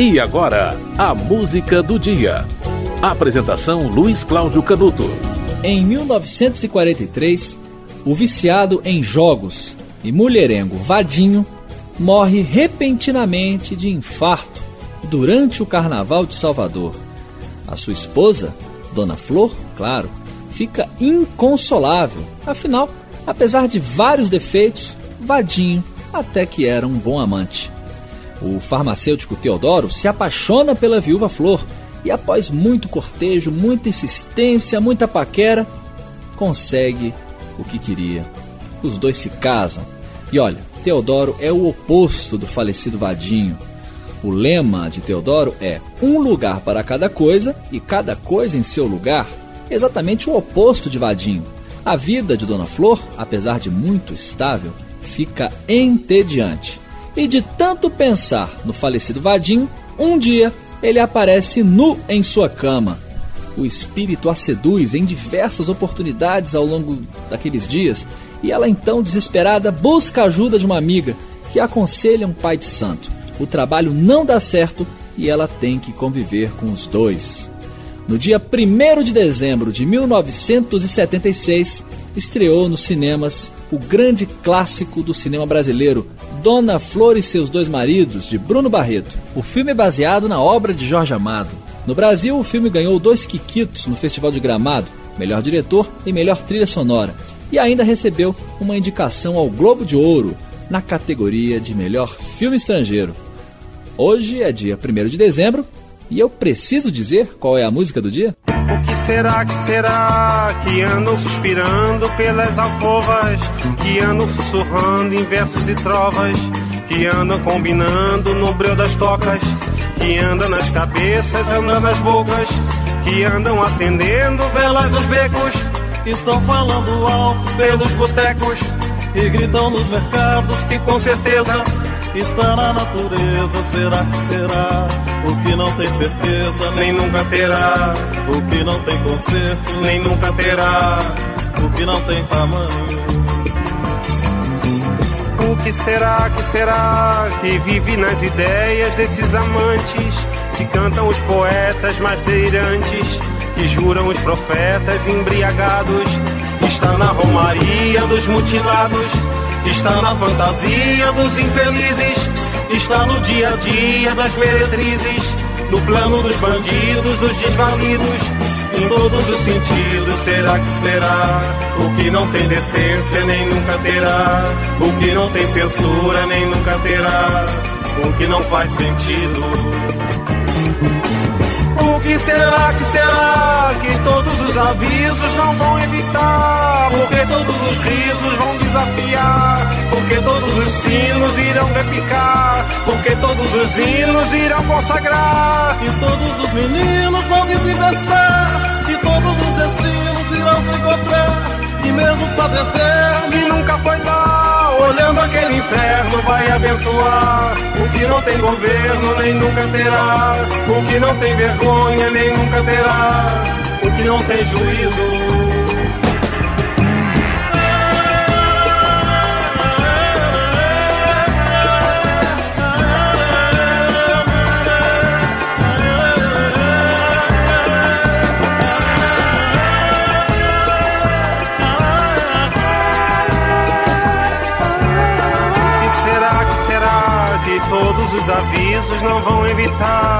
E agora, a música do dia. Apresentação Luiz Cláudio Canuto. Em 1943, o viciado em jogos e mulherengo Vadinho morre repentinamente de infarto durante o Carnaval de Salvador. A sua esposa, Dona Flor, claro, fica inconsolável. Afinal, apesar de vários defeitos, Vadinho até que era um bom amante. O farmacêutico Teodoro se apaixona pela viúva Flor e, após muito cortejo, muita insistência, muita paquera, consegue o que queria. Os dois se casam. E olha, Teodoro é o oposto do falecido Vadinho. O lema de Teodoro é um lugar para cada coisa e cada coisa em seu lugar. Exatamente o oposto de Vadinho. A vida de Dona Flor, apesar de muito estável, fica entediante. E de tanto pensar no falecido Vadim, um dia ele aparece nu em sua cama. O espírito a seduz em diversas oportunidades ao longo daqueles dias, e ela então, desesperada, busca a ajuda de uma amiga que aconselha um pai de santo. O trabalho não dá certo e ela tem que conviver com os dois. No dia 1 de dezembro de 1976, estreou nos cinemas o grande clássico do cinema brasileiro, Dona Flor e seus dois maridos, de Bruno Barreto. O filme é baseado na obra de Jorge Amado. No Brasil, o filme ganhou dois Quiquitos no Festival de Gramado, melhor diretor e melhor trilha sonora, e ainda recebeu uma indicação ao Globo de Ouro na categoria de melhor filme estrangeiro. Hoje é dia 1 de dezembro e eu preciso dizer qual é a música do dia? O que será, que será que andam suspirando pelas alcovas, que andam sussurrando em versos e trovas, que andam combinando no breu das tocas, que andam nas cabeças, andam nas bocas, que andam acendendo velas nos becos, estão falando alto pelos botecos e gritam nos mercados que com certeza está na natureza. Será que será? O que não tem certeza, nem nunca terá. O que não tem conserto, nem nunca terá. O que não tem tamanho. O que será, que será que vive nas ideias desses amantes que cantam os poetas mais delirantes, que juram os profetas embriagados? Está na romaria dos mutilados está na fantasia dos infelizes, está no dia a dia das meretrizes, no plano dos bandidos, dos desvalidos, em todos os sentidos. Será que será? O que não tem decência nem nunca terá, o que não tem censura nem nunca terá, o que não faz sentido. O que será que será que todos os avisos não vão evitar? Porque todos os risos vão desafiar? Porque todos os sinos irão repicar? Porque todos os hinos irão consagrar? E todos os meninos vão desinvestar? E todos os destinos irão se encontrar? E mesmo Padre Eterno que nunca foi lá, olhando aquele inferno vai abençoar. O que não tem governo nem nunca terá, o que não tem vergonha nem nunca terá, o que não tem juízo avisos não vão evitar,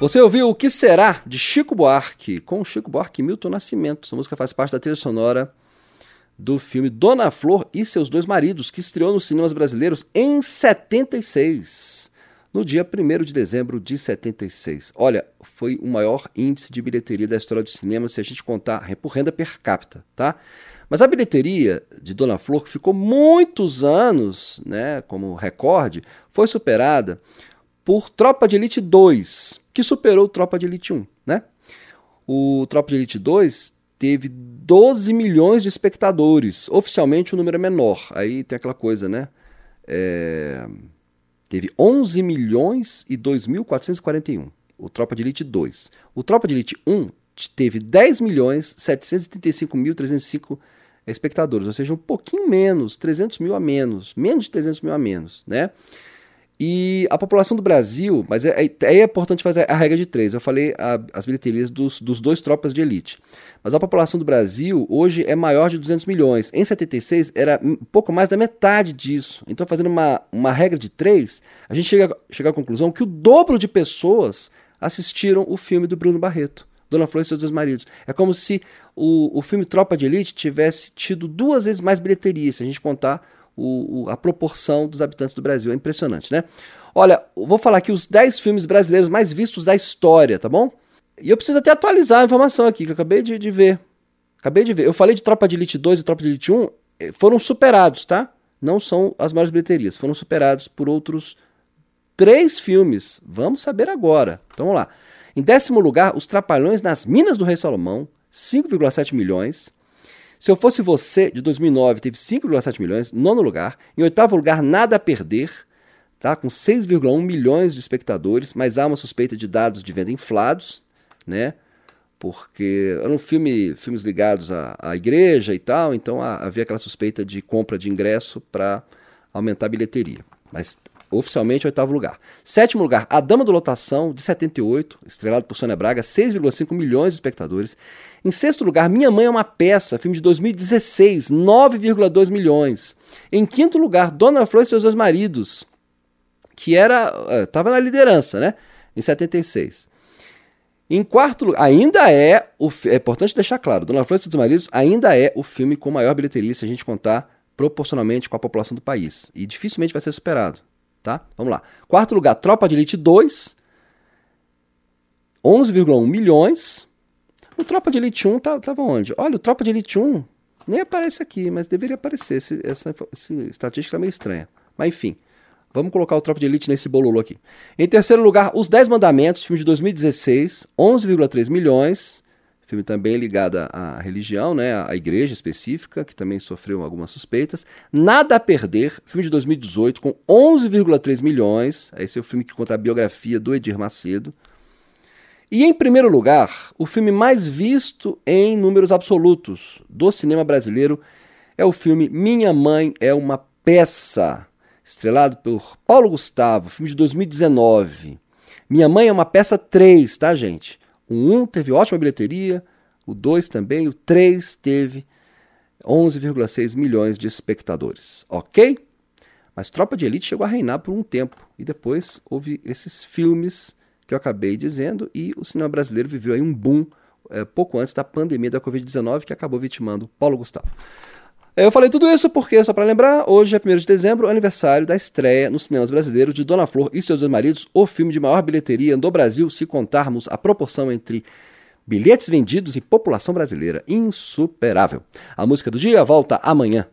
Você ouviu O Que Será, de Chico Buarque, com Chico Buarque e Milton Nascimento. Essa música faz parte da trilha sonora do filme Dona Flor e seus dois maridos, que estreou nos cinemas brasileiros em 76, no dia 1 de dezembro de 76. Olha, foi o maior índice de bilheteria da história do cinema se a gente contar por renda per capita, tá? Mas a bilheteria de Dona Flor, que ficou muitos anos né, como recorde, foi superada por Tropa de Elite 2, que superou Tropa de Elite 1, né? O Tropa de Elite 2 teve 12 milhões de espectadores. Oficialmente o número é menor. Aí tem aquela coisa, né? É... Teve 11 milhões e 2.441. O Tropa de Elite 2. O Tropa de Elite 1 teve 10 milhões 735.305 espectadores, ou seja, um pouquinho menos, 300 mil a menos, menos de 300 mil a menos, né? E a população do Brasil, mas é, é, é importante fazer a regra de três. Eu falei a, as bilheterias dos, dos dois tropas de elite. Mas a população do Brasil hoje é maior de 200 milhões. Em 76 era pouco mais da metade disso. Então, fazendo uma, uma regra de três, a gente chega, chega à conclusão que o dobro de pessoas assistiram o filme do Bruno Barreto. Dona Flor e seus dois maridos. É como se o, o filme Tropa de Elite tivesse tido duas vezes mais bilheteria, se a gente contar o, o, a proporção dos habitantes do Brasil. É impressionante, né? Olha, vou falar aqui os 10 filmes brasileiros mais vistos da história, tá bom? E eu preciso até atualizar a informação aqui, que eu acabei de, de ver. Acabei de ver. Eu falei de Tropa de Elite 2 e Tropa de Elite 1, eh, foram superados, tá? Não são as maiores bilheterias, foram superados por outros três filmes. Vamos saber agora. Então vamos lá. Em décimo lugar, Os Trapalhões nas Minas do Rei Salomão, 5,7 milhões. Se Eu Fosse Você, de 2009, teve 5,7 milhões. Nono lugar. Em oitavo lugar, Nada a Perder, tá? com 6,1 milhões de espectadores, mas há uma suspeita de dados de venda inflados, né? Porque eram filme, filmes ligados à, à igreja e tal, então havia aquela suspeita de compra de ingresso para aumentar a bilheteria. Mas oficialmente oitavo lugar. Sétimo lugar, A Dama do Lotação, de 78, estrelado por Sônia Braga, 6,5 milhões de espectadores. Em sexto lugar, Minha Mãe é uma Peça, filme de 2016, 9,2 milhões. Em quinto lugar, Dona Flor e seus dois maridos, que era estava eh, na liderança, né? Em 76. Em quarto lugar, ainda é, o, é importante deixar claro, Dona Flor e seus maridos ainda é o filme com maior bilheteria, se a gente contar proporcionalmente com a população do país. E dificilmente vai ser superado tá? Vamos lá. Quarto lugar, Tropa de Elite 2, 11,1 milhões. O Tropa de Elite 1 tá, tava onde? Olha, o Tropa de Elite 1 nem aparece aqui, mas deveria aparecer. Esse, essa, essa estatística é meio estranha. Mas enfim, vamos colocar o Tropa de Elite nesse bololo aqui. Em terceiro lugar, Os 10 Mandamentos, filme de 2016, 11,3 milhões filme também ligado à religião, né, à igreja específica, que também sofreu algumas suspeitas. Nada a Perder, filme de 2018, com 11,3 milhões. Esse é o filme que conta a biografia do Edir Macedo. E em primeiro lugar, o filme mais visto em números absolutos do cinema brasileiro é o filme Minha Mãe é uma Peça, estrelado por Paulo Gustavo, filme de 2019. Minha Mãe é uma Peça 3, tá, gente? O 1 teve ótima bilheteria, o 2 também, o 3 teve 11,6 milhões de espectadores, ok? Mas Tropa de Elite chegou a reinar por um tempo e depois houve esses filmes que eu acabei dizendo e o cinema brasileiro viveu aí um boom é, pouco antes da pandemia da Covid-19 que acabou vitimando Paulo Gustavo. Eu falei tudo isso porque, só para lembrar, hoje é 1 de dezembro, aniversário da estreia nos cinemas brasileiros de Dona Flor e seus dois maridos, o filme de maior bilheteria do Brasil, se contarmos a proporção entre bilhetes vendidos e população brasileira. Insuperável. A música do dia volta amanhã.